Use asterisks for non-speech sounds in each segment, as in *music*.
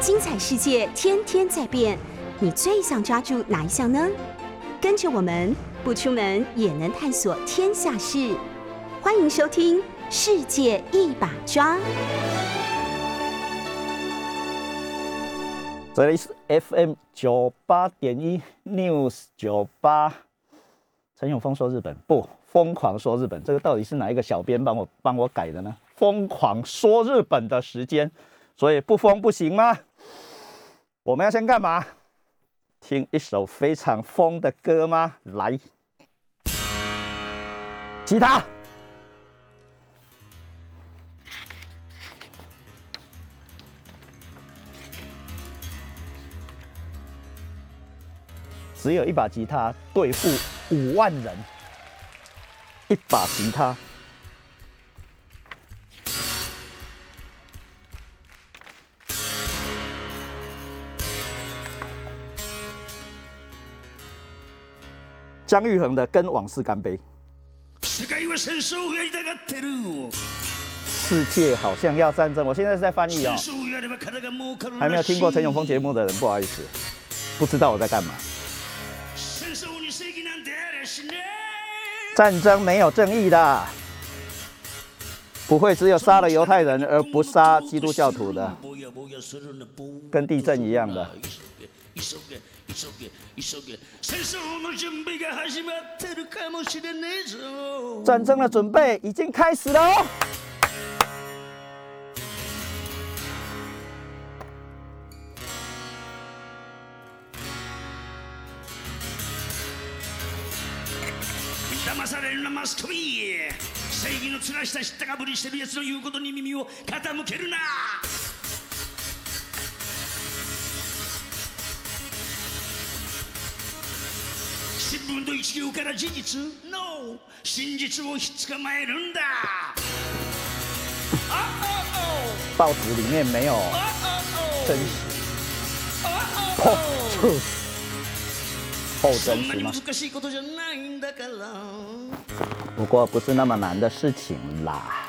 精彩世界天天在变，你最想抓住哪一项呢？跟着我们不出门也能探索天下事，欢迎收听《世界一把抓》。这里是 FM 九八点一 News 九八，陈永峰说日本不疯狂说日本，这个到底是哪一个小编帮我帮我改的呢？疯狂说日本的时间，所以不疯不行吗？我们要先干嘛？听一首非常疯的歌吗？来，吉他。只有一把吉他对付五万人，一把吉他。姜育恒的《跟往事干杯》。世界好像要战争，我现在是在翻译哦。还没有听过陈永峰节目的人，不好意思，不知道我在干嘛。战争没有正义的，不会只有杀了犹太人而不杀基督教徒的，跟地震一样的。战争的准备已经开始了哦。騙されるなマスコミ正義の面下知ったかぶりしてる奴の言うことに耳を傾けるな 新聞と一行から事実 No 真実をひっ捕まえるんだ报纸里面没有真实，破就是后真实吗？*laughs* 不过不是那么难的事情啦。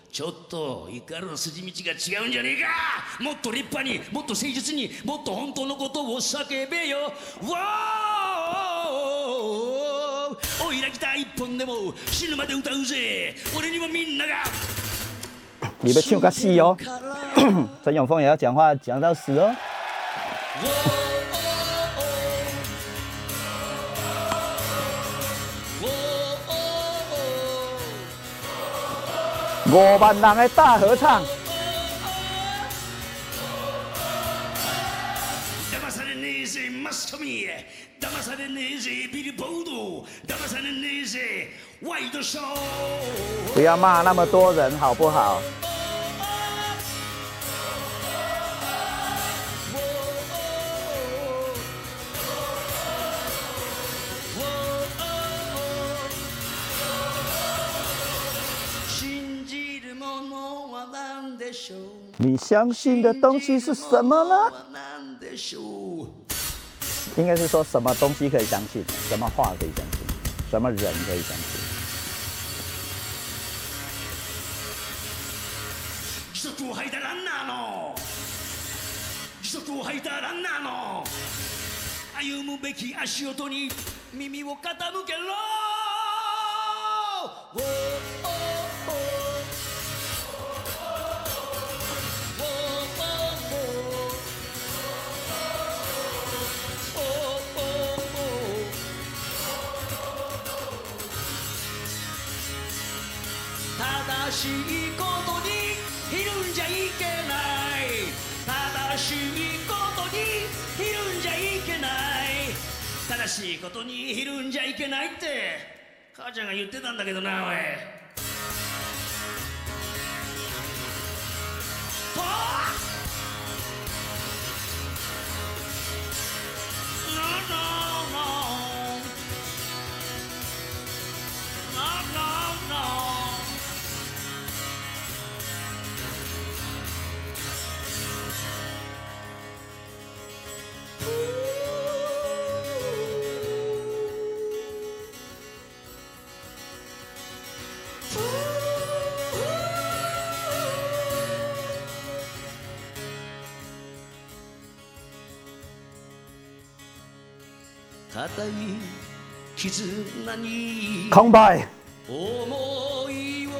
ちょっと怒る筋道が違うんじゃねえか。もっと立派にもっと誠実にもっと本当のことを叫べよ。わーおいらギター一本でも死ぬまで歌うぜ。俺にもみんなが。你们唱个戏哦，陈永峰也要讲话讲到死哦。*coughs* 五万人的大合唱。不要骂那么多人，好不好？你相信的东西是什么呢？应该是说什么东西可以相信，什么话可以相信，什么人可以相信。しいことにひるんじゃいけないって母ちゃんが言ってたんだけどなおいと No, no, no. 固い絆に空白。思いを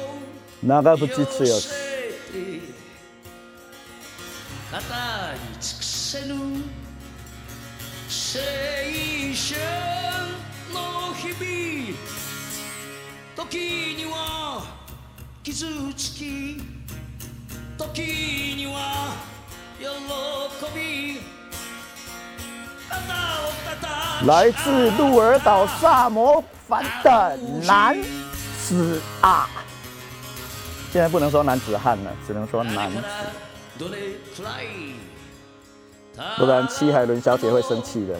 長渕剛。寄せて語り尽くせぬ青春の日々時には傷つき時には喜び来自鹿儿岛萨摩藩的男子啊！现在不能说男子汉了，只能说男子，どれくらい不然七海伦小姐会生气的。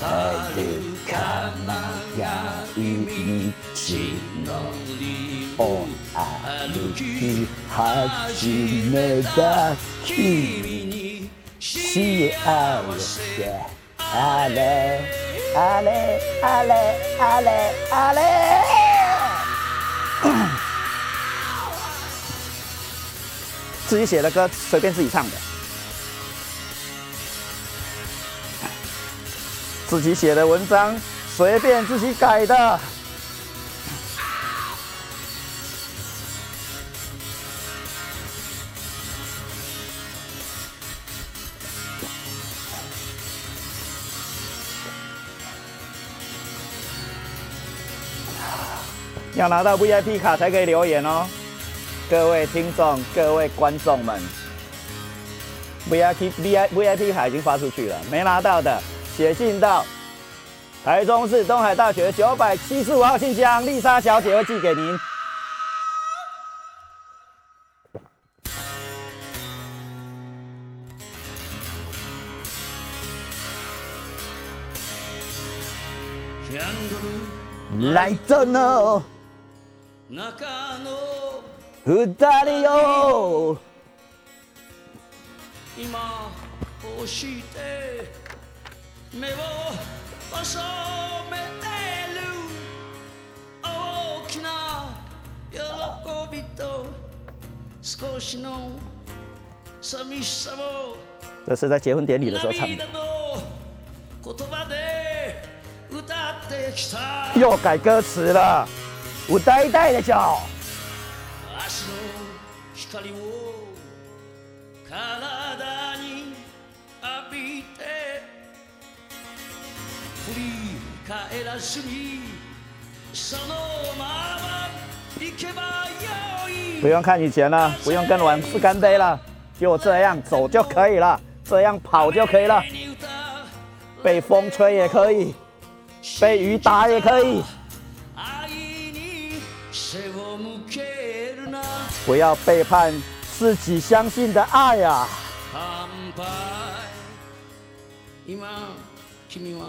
遥か長い道のりをを歩き始めた君に幸せあれあれあれあれあれ。自己写的歌，随便自己唱的。 自己写的文章，随便自己改的。要拿到 VIP 卡才可以留言哦，各位听众、各位观众们，VIP VIP VIP 卡已经发出去了，没拿到的写信到台中市东海大学九百七十五号信箱，丽莎小姐会寄给您。キャンドルライトの中の二人よ 今こうして目を細めてる大きな喜びと少しの寂しさも这是在结婚典礼的时候唱的涙。の言葉で歌ってきた又改歌词了，我呆呆的脚。 り返らずにそのまま行けばよい不用看以前了，不用跟往事干杯了，就这样走就可以了，这样跑就可以了，被风吹也可以，被雨打也可以，愛に背を向けるな不要背叛自己相信的爱呀、乾杯今君は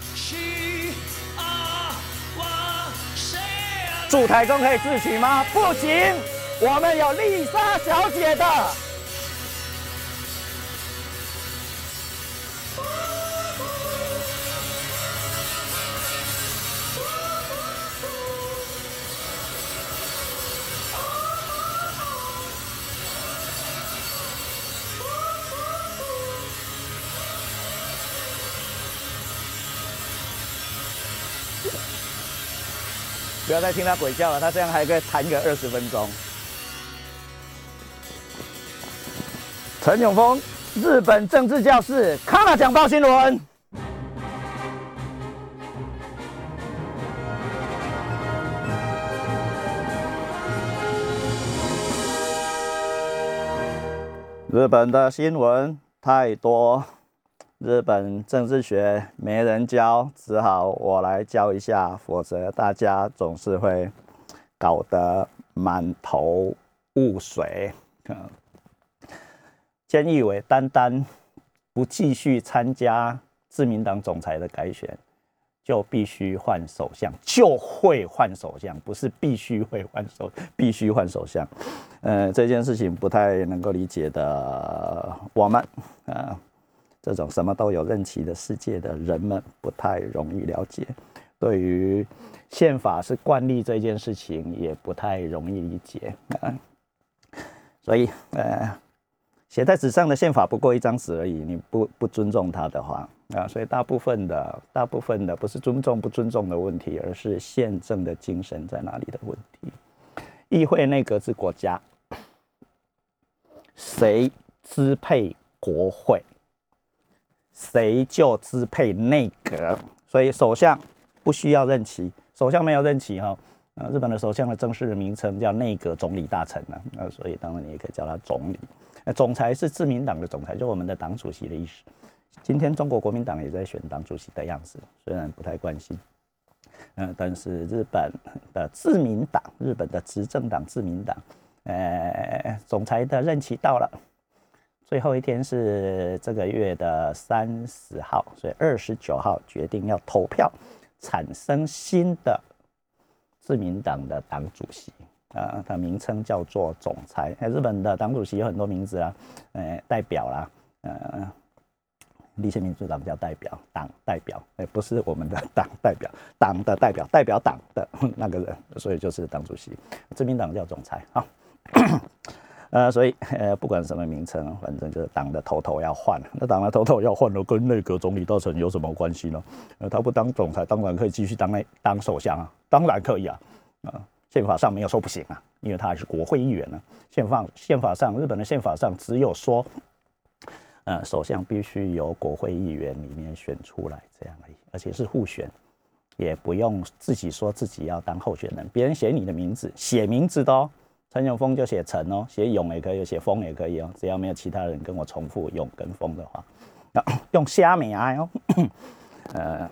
住台中可以自取吗？不行，我们有丽莎小姐的。不要再听他鬼叫了，他这样还可以弹个二十分钟。陈永峰，日本政治教室，康纳讲报新闻。日本的新闻太多，日本政治学没人教，只好我来教一下，否则大家总是会搞得满头雾水。嗯，菅义伟单单不继续参加自民党总裁的改选，就必须换首相，就会换首相，不是必须会换首，必须换首相。呃，这件事情不太能够理解的我们，呃，这种什么都有任期的世界的人们，不太容易了解。对于宪法是惯例这件事情，也不太容易理解啊。*laughs* 所以，呃，写在纸上的宪法不过一张纸而已，你不不尊重它的话啊，所以大部分的大部分的不是尊重不尊重的问题，而是宪政的精神在哪里的问题。议会内阁制国家，谁支配国会，谁就支配内阁。所以首相不需要任期，首相没有任期哈。呃，日本的首相的正式的名称叫内阁总理大臣呢，呃，所以当然你也可以叫他总理。呃，总裁是自民党的总裁，就我们的党主席的意思。今天中国国民党也在选党主席的样子，虽然不太关心。嗯，但是日本的自民党，日本的执政党自民党，呃，总裁的任期到了，最后一天是这个月的三十号，所以二十九号决定要投票，产生新的自民党的党主席啊，它名称叫做总裁。日本的党主席有很多名字啊，呃，代表啦，呃。立宪民主党叫代表，党代表，哎，不是我们的党代表，党的代表，代表党的那个人，所以就是党主席。自民党叫总裁，好，呃，所以呃，不管什么名称，反正就是党的头头要换。那党的头头要换了，跟内阁总理大臣有什么关系呢？呃，他不当总裁，当然可以继续当内当首相啊，当然可以啊，啊，宪法上没有说不行啊，因为他还是国会议员呢。宪法宪法上，日本的宪法上只有说。呃，首相必须由国会议员里面选出来，这样而已，而且是互选，也不用自己说自己要当候选人，别人写你的名字，写名字的哦，陈永峰就写陈哦，写永也可以，写峰也可以哦，只要没有其他人跟我重复永跟峰的话，*coughs* 用虾米啊哦，呃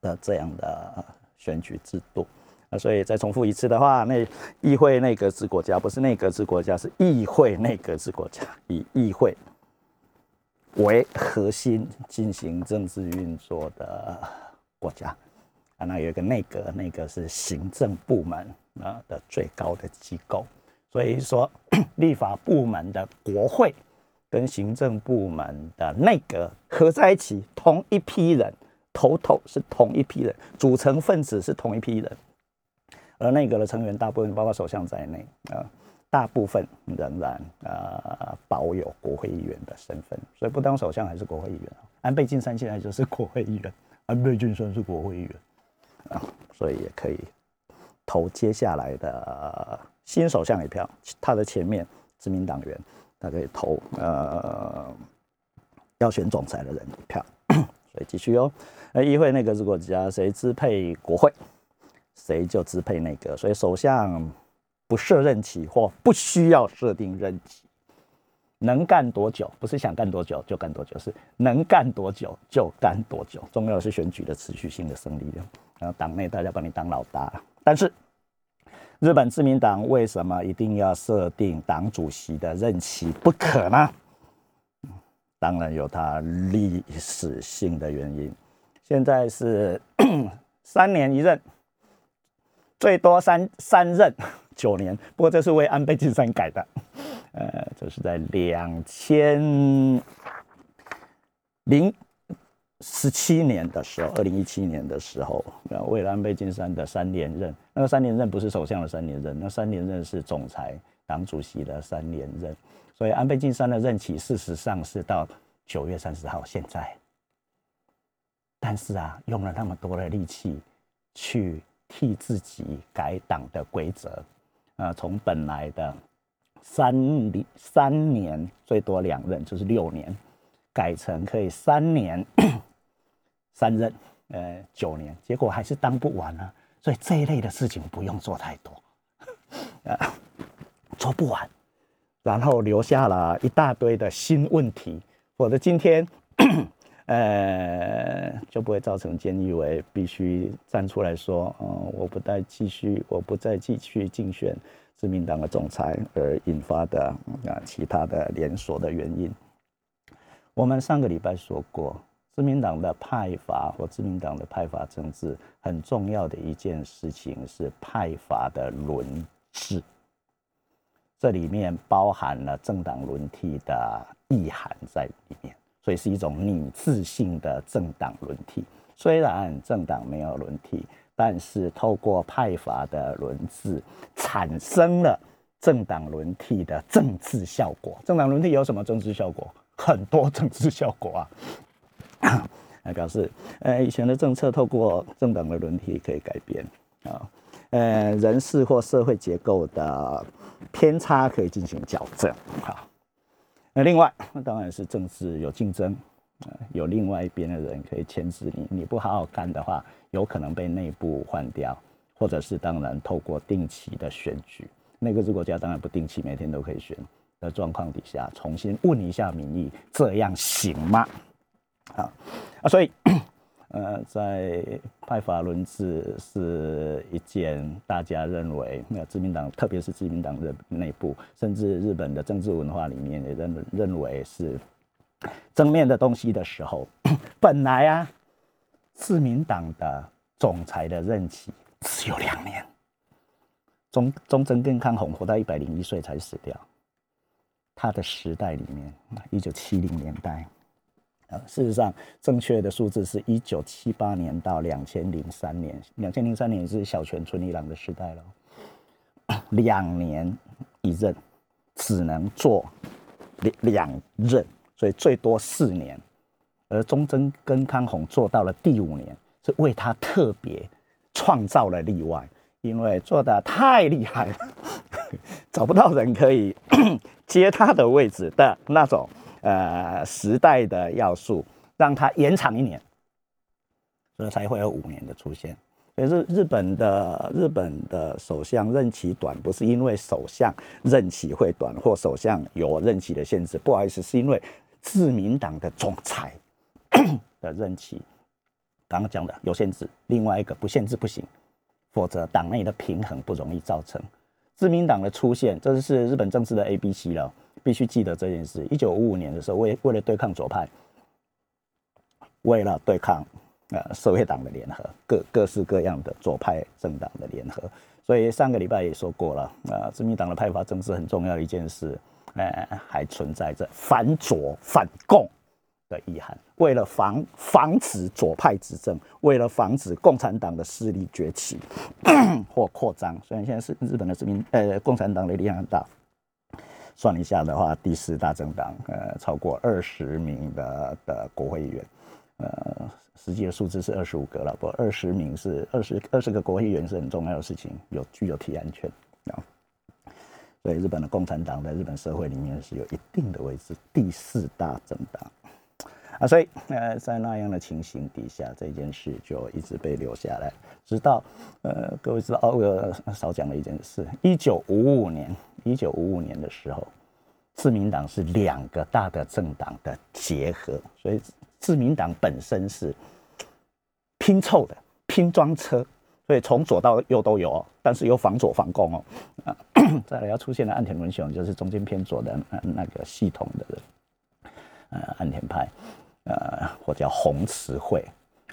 的这样的选举制度。啊，所以再重复一次的话，那议会内阁制国家不是内阁制国家，是议会内阁制国家，以议会。为核心进行政治运作的国家。啊，那有一个内阁，内阁是行政部门。啊的最高的机构，所以说立法部门的国会跟行政部门的内阁合在一起，同一批人，头头是同一批人，组成分子是同一批人，而内阁的成员大部分包括首相在内啊。大部分仍然呃保有国会议员的身份，所以不当首相还是国会议员。安倍晋三现在就是国会议员，安倍晋三是国会议员啊，所以也可以投接下来的新首相一票。他的前面殖民党员，他可以投呃要选总裁的人一票。*coughs* 所以继续哦，那议会内阁是国家，谁支配国会，谁就支配内阁。所以首相。不设任期或不需要设定任期，能干多久，不是想干多久就干多久，是能干多久就干多久。重要是选举的持续性的胜利的，然后党内大家把你当老大。但是日本自民党为什么一定要设定党主席的任期不可呢？当然有它历史性的原因。现在是三年一任，最多三三任九年。不过这是为安倍晋三改的。呃，这是在两千零十七年的时候，二零一七年的时候，为了安倍晋三的三连任，那个三连任不是首相的三连任，那三连任是总裁、党主席的三连任，所以安倍晋三的任期事实上是到九月三十号。现在，但是啊，用了那么多的力气去替自己改党的规则，啊，从本来的。三年三年最多两任就是六年，改成可以三年 *clears throat* 三任，呃九年，结果还是当不完啊。所以这一类的事情不用做太多，啊，*laughs* 做不完，然后留下了一大堆的新问题，否则今天 *clears throat* 呃就不会造成菅义伟必须站出来说，嗯，我不再继续，我不再继续竞选。自民党的总裁而引发的啊其他的连锁的原因，我们上个礼拜说过，自民党的派阀或自民党的派阀政治很重要的一件事情是派阀的轮治，这里面包含了政党轮替的意涵在里面，所以是一种拟制性的政党轮替。虽然政党没有轮替。但是透过派阀的轮治，产生了政党轮替的政治效果。政党轮替有什么政治效果？很多政治效果啊！来 *coughs* 表示，呃，以前的政策透过政党的轮替可以改变啊，呃，人事或社会结构的偏差可以进行矫正啊。那另外，那当然是政治有竞争。有另外一边的人可以牵制你，你不好好干的话，有可能被内部换掉，或者是当然透过定期的选举，那个国家当然不定期，每天都可以选的状况底下，重新问一下民意，这样行吗？啊啊，所以 *coughs* 呃，在派法轮治是一件大家认为，那自民党，特别是自民党的内部，甚至日本的政治文化里面也认认为是。正面的东西的时候，*coughs* 本来啊，自民党的总裁的任期只有两年。中中贞跟康弘活到一百零一岁才死掉。他的时代里面，一九七零年代，呃，事实上正确的数字是一九七八年到两千零三年。两千零三年是小泉纯一郎的时代了，两年一任，只能做两两任。所以最多四年，而忠贞跟康弘做到了第五年，是为他特别创造了例外，因为做的太厉害了，*laughs* 找不到人可以 *coughs* 接他的位置的那种呃时代的要素，让他延长一年，所以才会有五年的出现。所以日日本的日本的首相任期短，不是因为首相任期会短或首相有任期的限制，不好意思，是因为。自民党的总裁 *coughs* 的任期，刚刚讲的有限制，另外一个不限制不行，否则党内的平衡不容易造成。自民党的出现，这是日本政治的 A B C 了，必须记得这件事。一九五五年的时候，为为了对抗左派，为了对抗呃社会党的联合，各各式各样的左派政党的联合，所以上个礼拜也说过了，呃，自民党的派阀政治很重要的一件事。呃，还存在着反左反共的意涵。为了防防止左派执政，为了防止共产党的势力崛起 *coughs* 或扩张，虽然现在是日本的殖民，呃，共产党的力量很大，算一下的话，第四大政党，呃，超过二十名的的国会议员，呃，实际的数字是二十五个了，不，二十名是二十二十个国会议员是很重要的事情，有具有提案权啊。对日本的共产党在日本社会里面是有一定的位置，第四大政党啊，所以呃，在那样的情形底下，这件事就一直被留下来，直到呃，各位知道哦，我少讲了一件事，一九五五年，一九五五年的时候，自民党是两个大的政党的结合，所以自民党本身是拼凑的拼装车，所以从左到右都有，但是有防左防共哦。啊，*coughs* 再来要出现的岸田文雄就是中间偏左的那那个系统的人，呃，岸田派，呃，或叫红词会。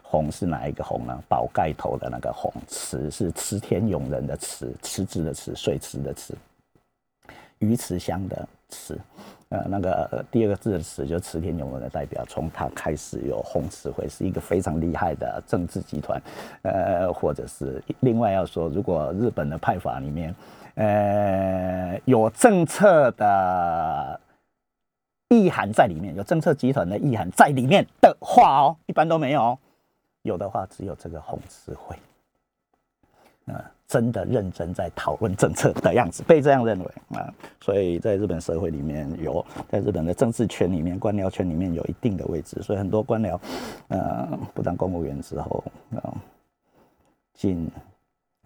红是哪一个红呢？宝盖头的那个红，池是池田勇人的池，池子的池，水池的池，鱼池乡的池，呃，那个第二个字的池就是池田勇人的代表，从他开始有红词会，是一个非常厉害的政治集团，呃，或者是另外要说，如果日本的派法里面，呃，有政策的意涵在里面，有政策集团的意涵在里面的话哦，一般都没有。有的话，只有这个红词会，啊，真的认真在讨论政策的样子，被这样认为啊，所以在日本社会里面有，在日本的政治圈里面、官僚圈里面有一定的位置，所以很多官僚，呃，不当公务员之后啊，进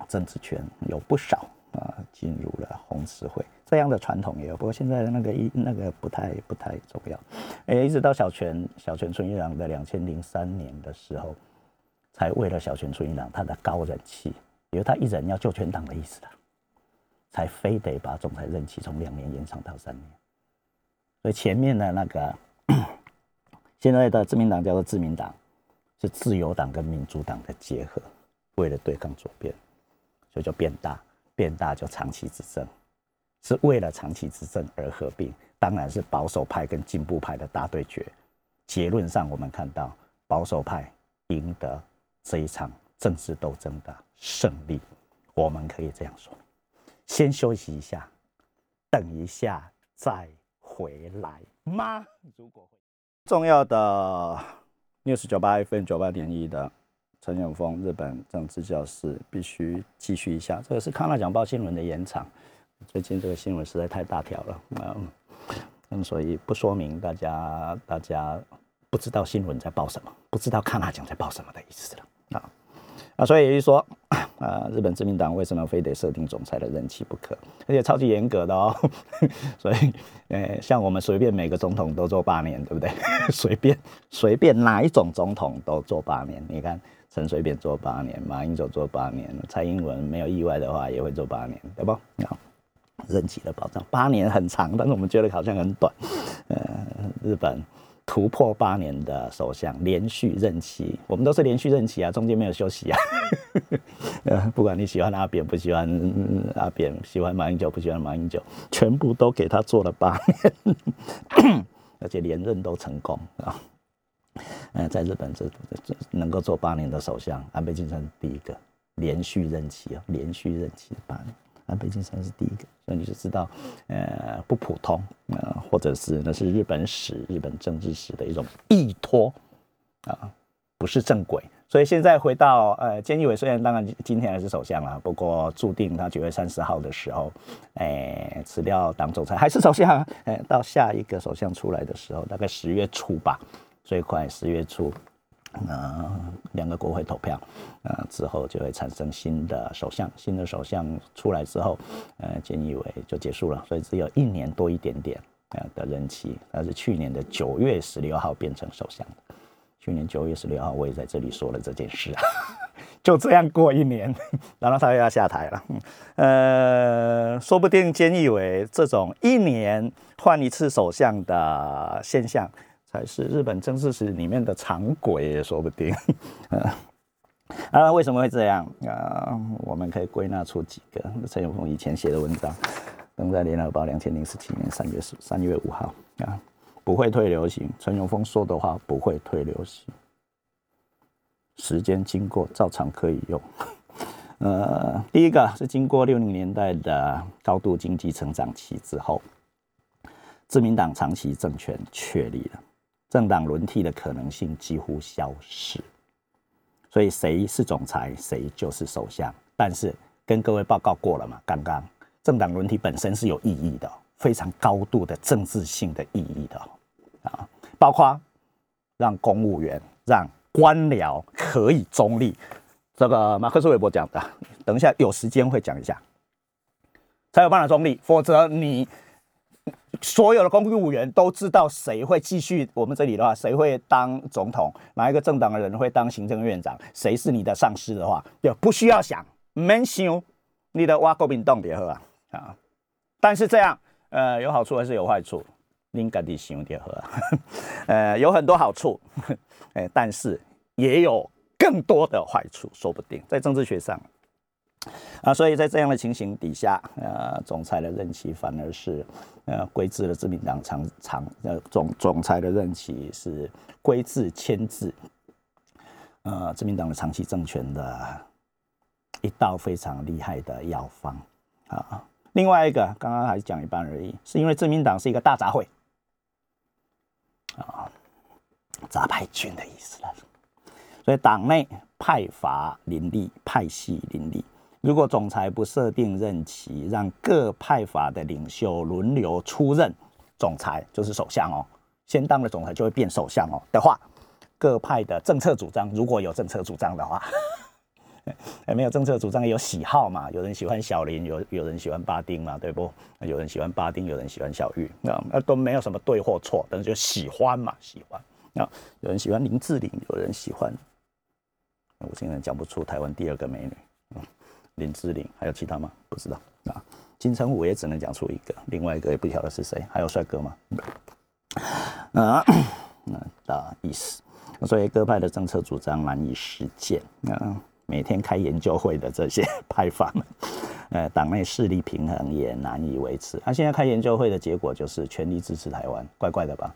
政治圈有不少啊，进入了红词会，这样的传统也有，不过现在的那个一那个不太不太重要，哎，一直到小泉小泉纯一郎的两千零三年的时候。才为了小泉纯一郎他的高人气，因为他一人要救全党的意思的，才非得把总裁任期从两年延长到三年。所以前面的那个 *coughs* 现在的自民党叫做自民党，是自由党跟民主党的结合，为了对抗左边，所以就变大，变大就长期执政，是为了长期执政而合并，当然是保守派跟进步派的大对决。结论上我们看到保守派赢得。这一场政治斗争的胜利，我们可以这样说：先休息一下，等一下再回来吗？如果重要的 news 九八 FM 九八点一的陈永峰日本政治教室必须继续一下。这个是康纳讲报新闻的延长。最近这个新闻实在太大条了，嗯，所以不说明大家大家不知道新闻在报什么，不知道康纳讲在报什么的意思了。啊啊，所以也就是说，*coughs* 啊，日本自民党为什么非得设定总裁的任期不可？而且超级严格的哦。*laughs* 所以，呃，像我们随便每个总统都做八年，对不对？*laughs* 随便随便哪一种总统都做八年。你看，陈水扁做八年，马英九做八年，蔡英文没有意外的话也会做八年，对不？啊，任期的保障，八年很长，但是我们觉得好像很短。呃，日本。突破八年的首相连续任期，我们都是连续任期啊，中间没有休息啊。*laughs* 呃，不管你喜欢阿扁，不喜欢阿扁，喜欢马英九，不喜欢马英九，全部都给他做了八年，*laughs* 而且连任都成功啊。嗯，在日本这这能够做八年的首相，安倍晋三第一个连续任期啊，连续任期八年。那北京山是第一个，所以你就知道，呃，不普通，呃，或者是那是日本史、日本政治史的一种依托，啊，不是正轨。所以现在回到，呃，菅义伟虽然当然今天还是首相了，不过注定他九月三十号的时候，哎，辞掉党总裁还是首相，哎，到下一个首相出来的时候，大概十月初吧，最快十月初。呃，两个国会投票，呃，之后就会产生新的首相，新的首相出来之后，呃，菅义伟就结束了，所以只有一年多一点点呃的任期。他是去年的九月十六号变成首相，去年九月十六号我也在这里说了这件事，就这样过一年，然后他又要下台了。呃，说不定菅义伟这种一年换一次首相的现象。才是日本政治史里面的常轨也说不定。*laughs* 啊，为什么会这样啊？我们可以归纳出几个。陈永峰以前写的文章，登在《联合报》两千零十七年三月十三月五号啊，不会退流行。陈永峰说的话不会退流行，时间经过照常可以用。*laughs* 呃，第一个是经过六零年代的高度经济成长期之后，自民党长期政权确立了。政党轮替的可能性几乎消失，所以谁是总裁，谁就是首相。但是跟各位报告过了嘛，刚刚政党轮替本身是有意义的，非常高度的政治性的意义的啊，包括让公务员、让官僚可以中立。这个马克思韦伯讲的，等一下有时间会讲一下，才有办法中立，否则你。所有的公务员都知道谁会继续我们这里的话，谁会当总统，哪一个政党的人会当行政院长，谁是你的上司的话，就不需要想，没想，你的挖国民党别喝啊啊！但是这样，呃，有好处还是有坏处？您赶紧想点喝，*laughs* 呃，有很多好处，*laughs* 哎，但是也有更多的坏处，说不定在政治学上。啊，所以在这样的情形底下，呃，总裁的任期反而是，呃，规制了自民党长长，呃，总总裁的任期是规制牵制，呃，自民党的长期政权的一道非常厉害的药方啊。另外一个，刚刚还讲一半而已，是因为自民党是一个大杂烩，啊，杂派军的意思了，所以党内派阀林立，派系林立。如果总裁不设定任期，让各派阀的领袖轮流出任总裁，就是首相哦，先当了总裁就会变首相哦的话，各派的政策主张，如果有政策主张的话，*laughs* 没有政策主张有喜好嘛？有人喜欢小林，有有人喜欢巴丁嘛，对不？有人喜欢巴丁，有人喜欢小玉，那那都没有什么对或错，但是就喜欢嘛，喜欢。那有人喜欢林志玲，有人喜欢，我现在讲不出台湾第二个美女。林志玲还有其他吗？不知道啊。金城武也只能讲出一个，另外一个也不晓得是谁。还有帅哥吗？啊，那的意思。所以各派的政策主张难以实践。啊，每天开研究会的这些 *laughs* 派阀们，呃，党内势力平衡也难以维持。他现在开研究会的结果就是全力支持台湾，怪怪的吧？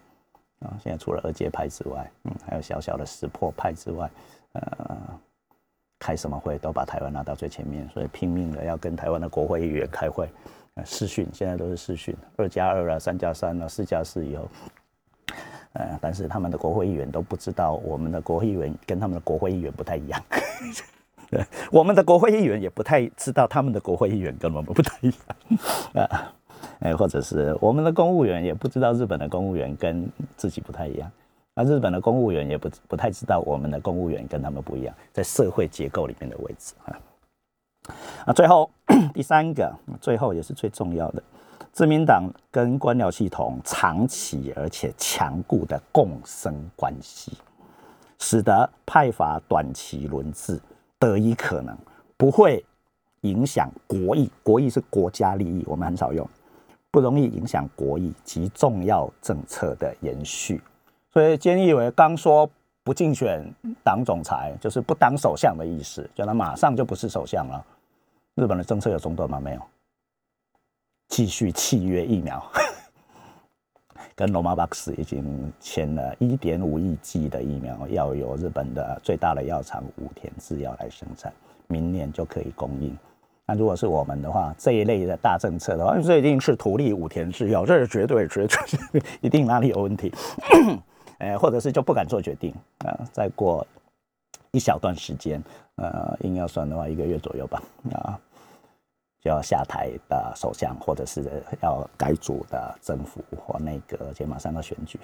啊，现在除了二阶派之外，嗯，还有小小的石破派之外，呃。开什么会都把台湾拿到最前面，所以拼命的要跟台湾的国会议员开会，呃视讯现在都是视讯，二加二啊，三加三啊，四加四以后，呃，但是他们的国会议员都不知道，我们的国会议员跟他们的国会议员不太一样，*laughs* 我们的国会议员也不太知道他们的国会议员跟我们不太一样，啊，*laughs* 哎，或者是我们的公务员也不知道日本的公务员跟自己不太一样。那日本的公务员也不不太知道我们的公务员跟他们不一样，在社会结构里面的位置啊。那，最后第三个，最后也是最重要的，自民党跟官僚系统长期而且强固的共生关系，使得派阀短期轮治得以可能，不会影响国益。国益是国家利益，我们很少用，不容易影响国益及重要政策的延续。所以，菅义伟刚说不竞选党总裁，就是不当首相的意思，叫他马上就不是首相了。日本的政策有中断吗？没有，继续契约疫苗，*laughs* 跟罗马巴克斯已经签了一点五亿剂的疫苗，要由日本的最大的药厂武田制药来生产，明年就可以供应。那如果是我们的话，这一类的大政策的话，这一定是土力武田制药，这是绝对绝对一定哪里有问题。哎，或者是就不敢做决定啊！再过一小段时间，呃，硬要算的话，一个月左右吧，啊，就要下台的首相，或者是要改组的政府或内阁，且马上要选举。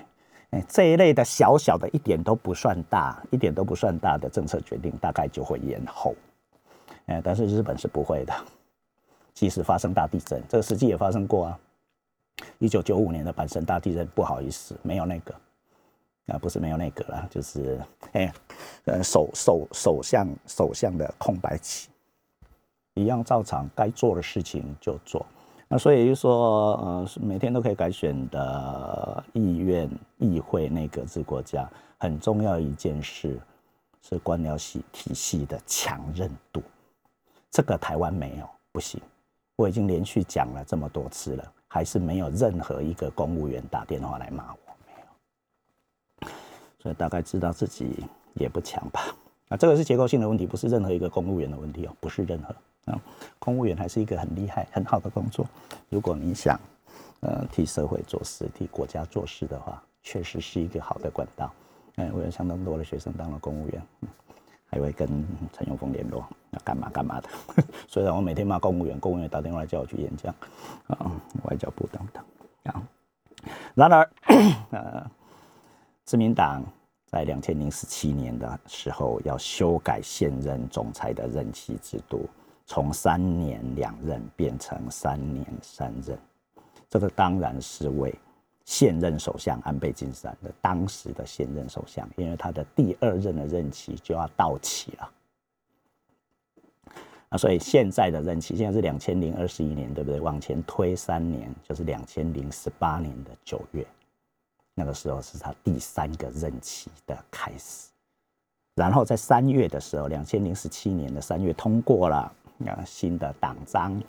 哎，这一类的小小的一点都不算大，一点都不算大的政策决定，大概就会延后。哎，但是日本是不会的，即使发生大地震，这个实际也发生过啊。一九九五年的阪神大地震，不好意思，没有那个。啊，不是没有那个啦，就是哎，呃，首首首相首相的空白期，一样照常该做的事情就做。那所以就说，呃，每天都可以改选的议院、议会、内阁制国家，很重要一件事是官僚系体系的强韧度。这个台湾没有，不行。我已经连续讲了这么多次了，还是没有任何一个公务员打电话来骂我。所以大概知道自己也不强吧，啊，这个是结构性的问题，不是任何一个公务员的问题哦，不是任何啊，公务员还是一个很厉害、很好的工作。如果你想，呃，替社会做事、替国家做事的话，确实是一个好的管道。嗯，我有相当多的学生当了公务员，还会跟陈永峰联络，要干嘛干嘛的。*laughs* 虽然我每天骂公务员，公务员打电话来叫我去演讲，啊，外交部等等啊。然而，*coughs* 呃。自民党在两千零十七年的时候要修改现任总裁的任期制度，从三年两任变成三年三任，这个当然是为现任首相安倍晋三的当时的现任首相，因为他的第二任的任期就要到期了。啊，所以现在的任期现在是两千零二十一年，对不对？往前推三年，就是两千零十八年的九月，那个时候是他第三个任期的开始。然后在三月的时候，两千零十七年的三月通过了呃新的党章，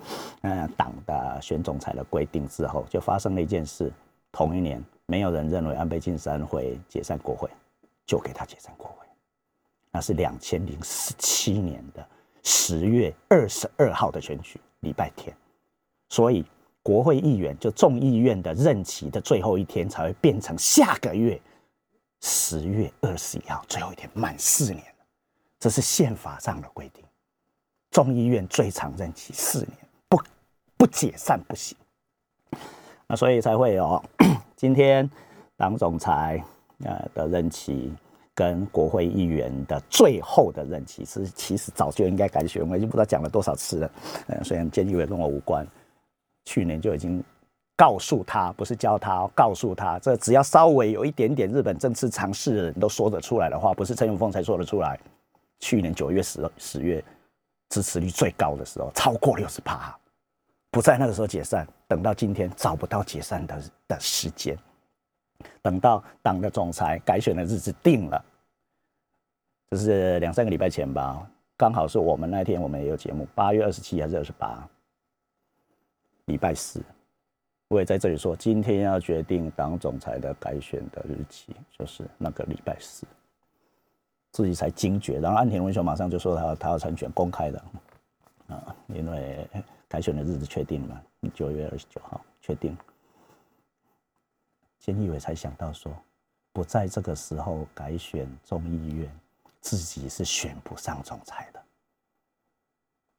呃党的选总裁的规定之后，就发生了一件事。同一年，没有人认为安倍晋三会解散国会，就给他解散国会。那是两千零十七年的。十月二十二号的选举，礼拜天，所以国会议员就众议院的任期的最后一天才会变成下个月十月二十一号最后一天，满四年这是宪法上的规定。众议院最长任期四年，不不解散不行。那所以才会有 *clears throat* 今天党总裁呃的任期。跟国会议员的最后的任期是，其实早就应该改选，我已经不知道讲了多少次了。呃，虽然菅义伟跟我无关，去年就已经告诉他，不是教他，告诉他，这只要稍微有一点点日本政治常识的人都说得出来的话，不是陈永峰才说得出来。去年九月十十月支持率最高的时候，超过六十趴，不在那个时候解散，等到今天找不到解散的的时间。等到党的总裁改选的日子定了，这是两三个礼拜前吧，刚好是我们那天我们也有节目，八月二十七还是二十八，礼拜四，我也在这里说，今天要决定党总裁的改选的日期，就是那个礼拜四，自己才惊觉，然后安田文雄马上就说他他要参选，公开的，啊，因为改选的日子确定了，九月二十九号确定。菅义伟才想到说，不在这个时候改选众议院，自己是选不上总裁的；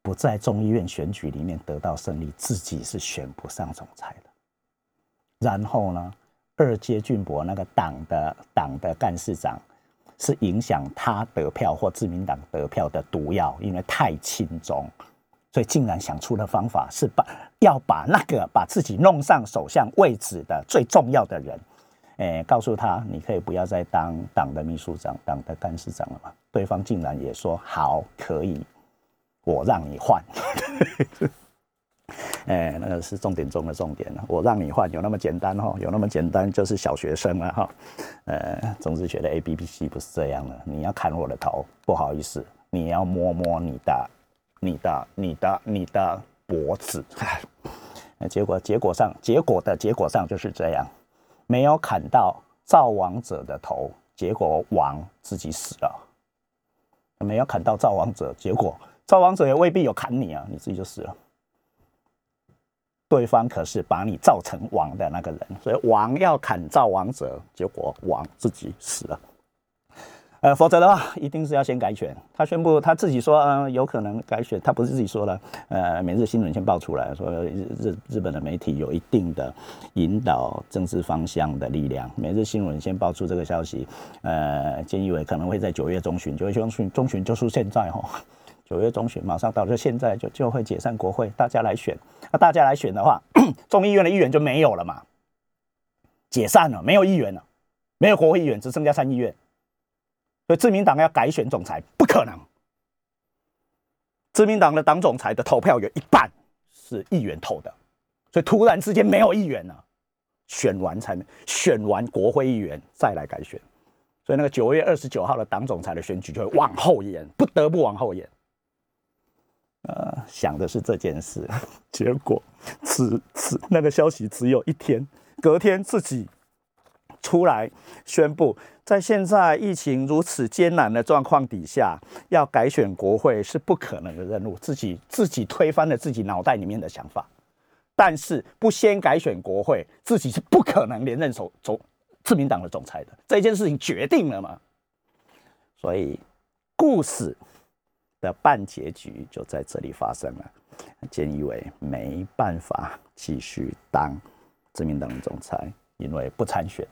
不在众议院选举里面得到胜利，自己是选不上总裁的。然后呢，二阶俊博那个党的党的干事长，是影响他得票或自民党得票的毒药，因为太轻中。所以竟然想出的方法是把要把那个把自己弄上首相位置的最重要的人，诶，告诉他你可以不要再当党的秘书长、党的干事长了嘛？对方竟然也说好，可以，我让你换。*laughs* 哎，那个是重点中的重点了，我让你换，有那么简单哈？有那么简单就是小学生了哈？呃，中治学的 A B B C 不是这样的，你要砍我的头，不好意思，你要摸摸你的。你的、你的、你的脖子，那 *laughs* 结果结果上，结果的结果上就是这样，没有砍到赵王者的头，结果王自己死了；没有砍到赵王者，结果造王者也未必有砍你啊，你自己就死了。对方可是把你造成王的那个人，所以王要砍造王者，结果王自己死了。呃，否则的话，一定是要先改选。他宣布他自己说，嗯，有可能改选。他不是自己说的，呃，每日新闻先爆出来说，日日日本的媒体有一定的引导政治方向的力量。每日新闻先爆出这个消息，呃，菅义伟可能会在九月中旬，九月中旬，中旬就是现在哈，九月中旬马上到，就现在就就会解散国会，大家来选。那大家来选的话，众议院的议员就没有了嘛，解散了，没有议员了，没有国会议员，只剩下参议院。所以，自民党要改选总裁不可能。自民党的党总裁的投票有一半是议员投的，所以突然之间没有议员了，选完才选完国会议员再来改选，所以那个九月二十九号的党总裁的选举就会往后延，不得不往后延。呃，想的是这件事，*laughs* 结果此此那个消息只有一天，隔天自己出来宣布。在现在疫情如此艰难的状况底下，要改选国会是不可能的任务。自己自己推翻了自己脑袋里面的想法，但是不先改选国会，自己是不可能连任首总自民党的总裁的。这件事情决定了嘛？所以故事的半结局就在这里发生了。菅义伟没办法继续当自民党的总裁，因为不参选。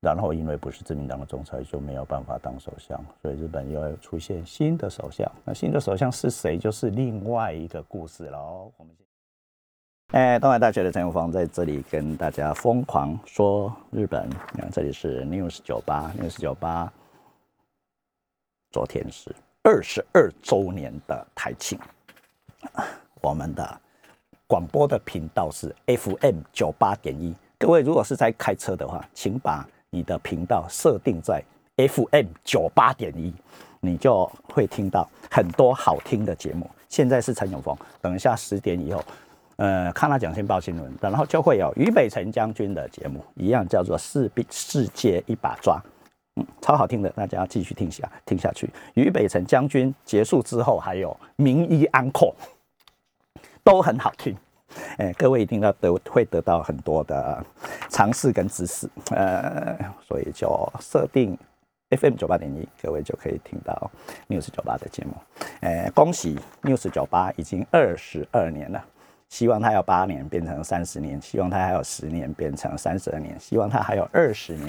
然后，因为不是自民党的总裁，就没有办法当首相，所以日本又要出现新的首相。那新的首相是谁，就是另外一个故事喽。我们。哎，东海大学的陈永芳在这里跟大家疯狂说日本。你看，这里是 News 九八，News 九八。昨天是二十二周年的台庆，我们的广播的频道是 FM 九八点一。各位如果是在开车的话，请把你的频道设定在 FM 九八点一，你就会听到很多好听的节目。现在是陈永峰，等一下十点以后。呃，看他讲先报新闻，然后就会有俞北辰将军的节目，一样叫做《世世世界一把抓》，超好听的，大家继续听下听下去。俞北辰将军结束之后，还有名医安扣，都很好听。哎，各位一定要得会得到很多的尝试跟知识，呃，所以就设定 FM 九八点一，各位就可以听到 News 九八的节目。哎，恭喜 News 九八已经二十二年了。希望他要八年变成三十年，希望他还有十年变成三十二年，希望他还有二十年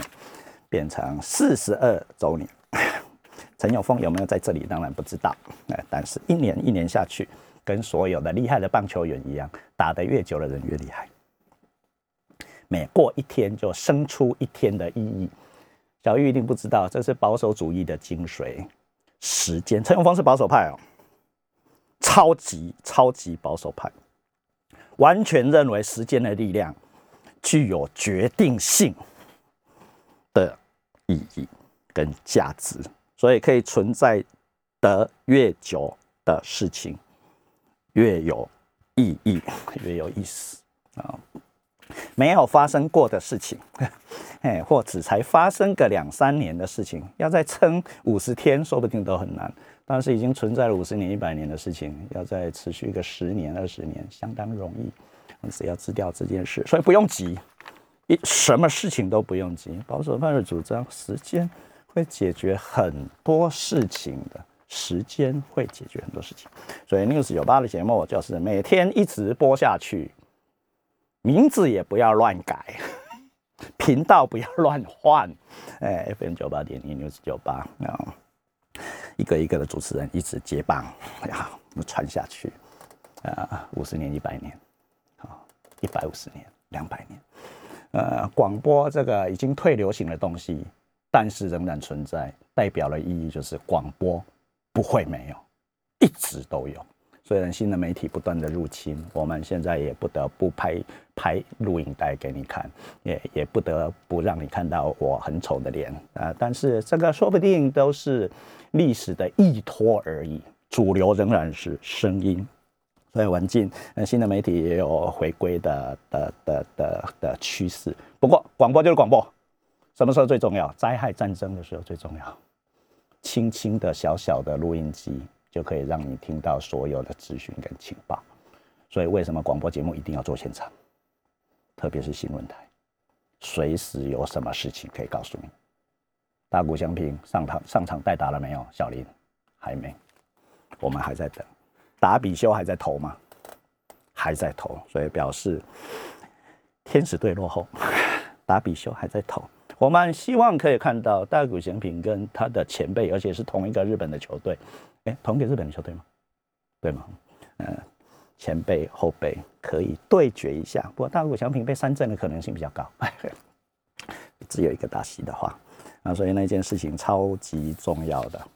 变成四十二周年。*laughs* 陈永峰有没有在这里？当然不知道。哎，但是一年一年下去，跟所有的厉害的棒球员一样，打得越久的人越厉害。每过一天就生出一天的意义。小玉一定不知道，这是保守主义的精髓。时间，陈永峰是保守派哦，超级超级保守派。完全认为时间的力量具有决定性的意义跟价值，所以可以存在的越久的事情越有意义，越有意思啊！没有发生过的事情，哎，或只才发生个两三年的事情，要再撑五十天，说不定都很难。但是已经存在了五十年、一百年的事情，要再持续个十年、二十年，相当容易。只要知掉这件事，所以不用急，一什么事情都不用急。保守派的主张，时间会解决很多事情的，时间会解决很多事情。所以 News 九八的节目就是每天一直播下去，名字也不要乱改，*laughs* 频道不要乱换。哎，FM 九八点一 News 九八啊。一个一个的主持人一直接棒，呀，传下去，啊，五十年、一百年，啊，一百五十年、两百年，呃，广播这个已经退流行的东西，但是仍然存在，代表的意义就是广播不会没有，一直都有。虽然新的媒体不断的入侵，我们现在也不得不拍拍录影带给你看，也也不得不让你看到我很丑的脸啊！但是这个说不定都是历史的依托而已，主流仍然是声音。所以文静，呃，新的媒体也有回归的的的的的趋势。不过广播就是广播，什么时候最重要？灾害战争的时候最重要。轻轻的小小的录音机。就可以让你听到所有的资讯跟情报，所以为什么广播节目一定要做现场？特别是新闻台，随时有什么事情可以告诉你。大谷翔平上场上场代打了没有？小林还没，我们还在等。打比修还在投吗？还在投，所以表示天使队落后。打比修还在投，我们希望可以看到大谷翔平跟他的前辈，而且是同一个日本的球队。哎，同给日本的球队吗？对吗？嗯，前辈后辈可以对决一下。不过大谷翔平被三振的可能性比较高。只有一个大西的话，啊，所以那件事情超级重要的。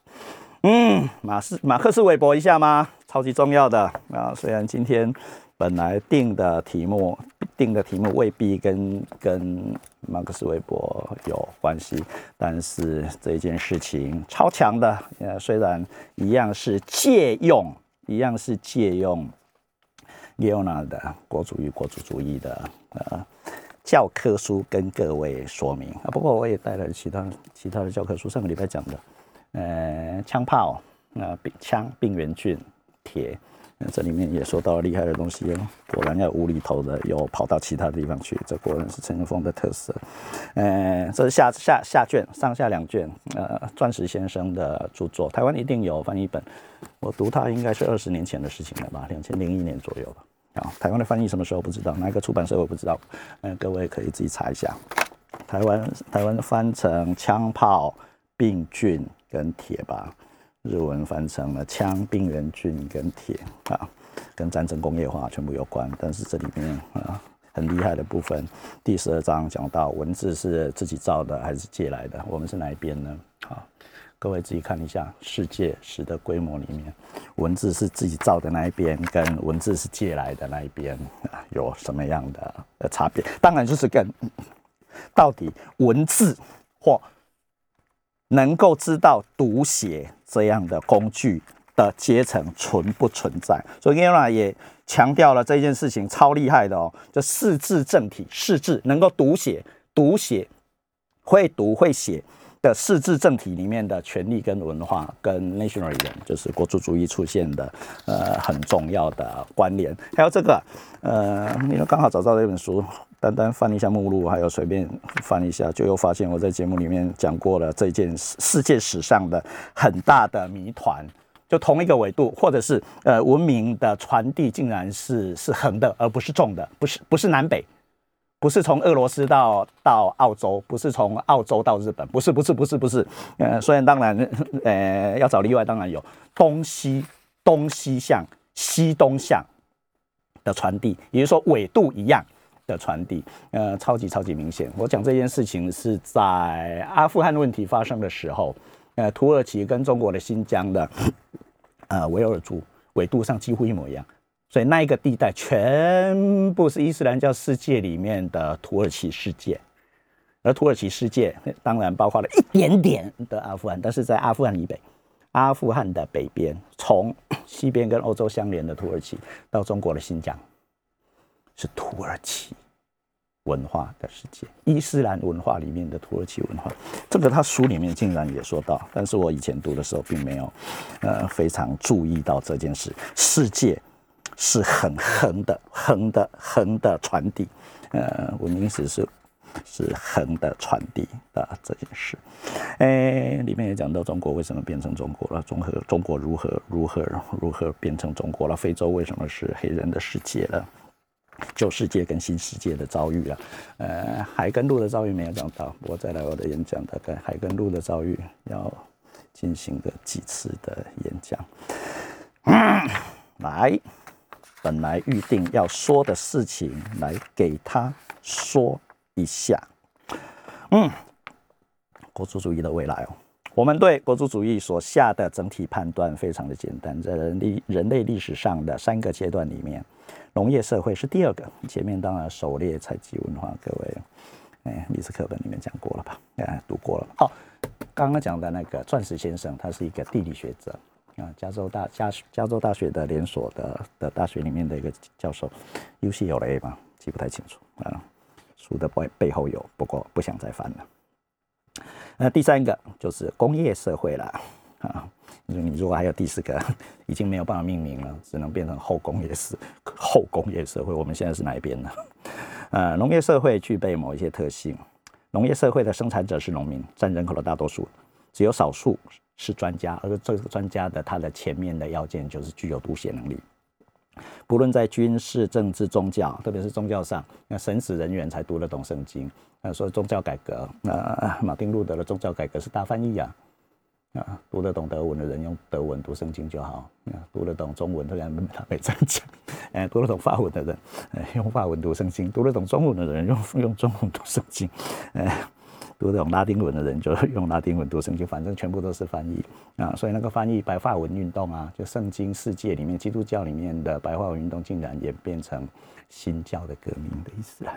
嗯，马斯马克思韦伯一下吗？超级重要的啊！虽然今天本来定的题目。定的题目未必跟跟马克思韦伯有关系，但是这件事情超强的，呃，虽然一样是借用，一样是借用 Leona 的国主与国主主义的呃教科书跟各位说明啊。不过我也带了其他其他的教科书，上个礼拜讲的，呃，枪炮，那病枪病原菌铁。这里面也说到了厉害的东西哦，果然要无厘头的，又跑到其他地方去，这果然是陈永峰的特色。呃，这是下下下卷，上下两卷，呃，钻石先生的著作，台湾一定有翻译本，我读它应该是二十年前的事情了吧，两千零一年左右吧。啊，台湾的翻译什么时候不知道，哪个出版社我不知道，嗯，各位可以自己查一下。台湾台湾翻成枪炮、病菌跟铁吧。日文翻成了枪、病原菌跟铁啊，跟战争工业化全部有关。但是这里面啊很厉害的部分，第十二章讲到文字是自己造的还是借来的，我们是哪一边呢？啊，各位自己看一下世界史的规模里面，文字是自己造的那一边，跟文字是借来的那一边啊，有什么样的的差别？当然就是跟到底文字或能够知道读写这样的工具的阶层存不存在？所以 Gera 也强调了这件事情，超厉害的哦，就四字正体，四字能够读写，读写会读会写的四字正体里面的权利跟文化跟 nationalism 就是国族主义出现的呃很重要的关联。还有这个呃，你刚好找到这本书。单单翻一下目录，还有随便翻一下，就又发现我在节目里面讲过了这件世世界史上的很大的谜团，就同一个纬度，或者是呃文明的传递，竟然是是横的，而不是纵的，不是不是南北，不是从俄罗斯到到澳洲，不是从澳洲到日本，不是不是不是不是，呃，虽然当然呃要找例外，当然有东西东西向西东向的传递，也就是说纬度一样。的传递，呃，超级超级明显。我讲这件事情是在阿富汗问题发生的时候，呃，土耳其跟中国的新疆的，呃，维吾尔族纬度上几乎一模一样，所以那一个地带全部是伊斯兰教世界里面的土耳其世界，而土耳其世界当然包括了一点点的阿富汗，但是在阿富汗以北，阿富汗的北边，从西边跟欧洲相连的土耳其到中国的新疆。是土耳其文化的世界，伊斯兰文化里面的土耳其文化，这个他书里面竟然也说到，但是我以前读的时候并没有，呃，非常注意到这件事。世界是很横的，横的，横的传递，呃，文明史是是横的传递的这件事。哎，里面也讲到中国为什么变成中国了，中和中国如何如何如何变成中国了，非洲为什么是黑人的世界了？旧世界跟新世界的遭遇啊，呃，海根路的遭遇没有讲到，我再来我的演讲，大概海根路的遭遇要进行个几次的演讲。来，本来预定要说的事情，来给他说一下。嗯，国族主义的未来哦，我们对国族主义所下的整体判断非常的简单，在人历人类历史上的三个阶段里面。农业社会是第二个，前面当然狩猎采集文化，各位，哎，历史课本里面讲过了吧？哎，读过了。好，刚刚讲的那个钻石先生，他是一个地理学者啊，加州大加加州大学的连锁的的大学里面的一个教授，UCLA 吧，记不太清楚啊。书的背背后有，不过不想再翻了。那第三个就是工业社会了啊。你如果还有第四个，*laughs* 已经没有办法命名了，只能变成后工业社后工业社会。我们现在是哪一边呢？*laughs* 呃，农业社会具备某一些特性，农业社会的生产者是农民，占人口的大多数，只有少数是专家，而这个专家的他的前面的要件就是具有读写能力。不论在军事、政治、宗教，特别是宗教上，那神职人员才读得懂圣经。那说宗教改革，那马丁路德的宗教改革是大翻译啊。啊，读得懂德文的人用德文读圣经就好。啊，读得懂中文的人他没这样讲。哎，读得懂法文的人，哎，用法文读圣经；读得懂中文的人用用中文读圣经。哎，读得懂拉丁文的人就用拉丁文读圣经。反正全部都是翻译啊。所以那个翻译白话文运动啊，就圣经世界里面基督教里面的白话文运动，竟然演变成新教的革命的意思啊。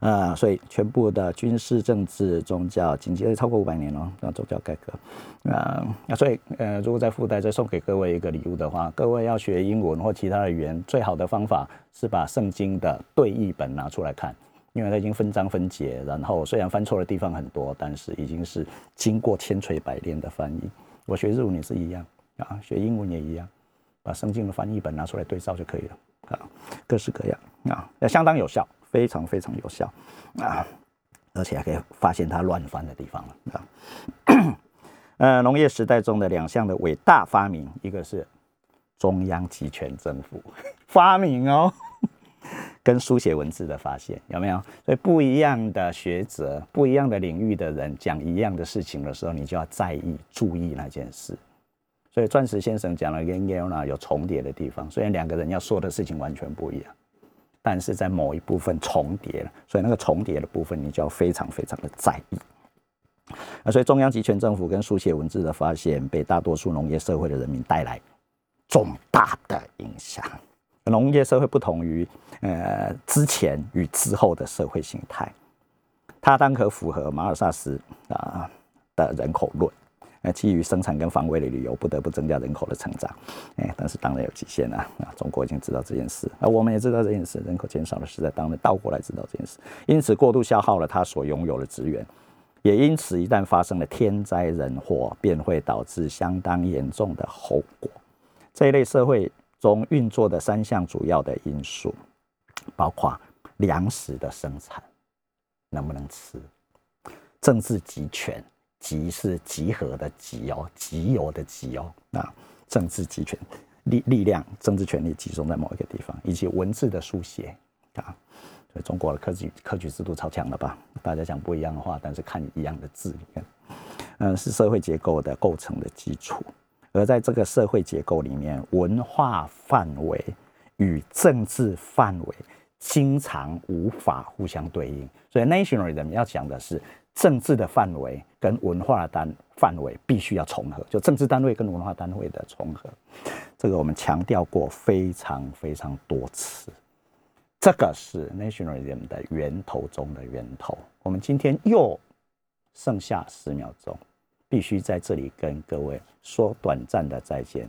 啊，所以全部的军事、政治、宗教，紧接着超过五百年了，那宗教改革，啊，那所以，呃，如果在附带再送给各位一个礼物的话，各位要学英文或其他的语言，最好的方法是把圣经的对译本拿出来看，因为它已经分章分节，然后虽然翻错的地方很多，但是已经是经过千锤百炼的翻译。我学日文也是一样啊，学英文也一样，把圣经的翻译本拿出来对照就可以了啊，各式各样啊，那相当有效。非常非常有效啊，而且还可以发现它乱翻的地方了啊。呃，农业时代中的两项的伟大发明，一个是中央集权政府发明哦，跟书写文字的发现有没有？所以不一样的学者、不一样的领域的人讲一样的事情的时候，你就要在意、注意那件事。所以钻石先生讲了跟 y e l 有重叠的地方，虽然两个人要说的事情完全不一样，但是在某一部分重叠了，所以那个重叠的部分你就要非常非常的在意。啊所以中央集权政府跟书写文字的发现，被大多数农业社会的人民带来重大的影响。农业社会不同于呃之前与之后的社会形态，它当可符合马尔萨斯啊的人口论。呃，基于生产跟防卫的理由，不得不增加人口的成长。哎，但是当然有极限啊！啊，中国已经知道这件事，而我们也知道这件事，人口减少的时代，当然倒过来知道这件事，因此过度消耗了它所拥有的资源。也因此，一旦发生了天灾人祸，便会导致相当严重的后果。这一类社会中运作的三项主要的因素，包括粮食的生产能不能吃，政治集权，集是集合的集哦，集邮的集哦，啊，政治集权力力量，政治权力集中在某一个地方，以及文字的书写啊。所以中国的科举科举制度超强了吧？大家讲不一样的话，但是看一样的字，你看，嗯，是社会结构的构成的基础。而在这个社会结构里面，文化范围与政治范围经常无法互相对应。所以 nationalism 要讲的是政治的范围跟文化单范围必须要重合，就政治单位跟文化单位的重合。这个我们强调过非常非常多次。这个是 nationalism 的源头中的源头。我们今天又剩下十秒钟，必须在这里跟各位说短暂的再见。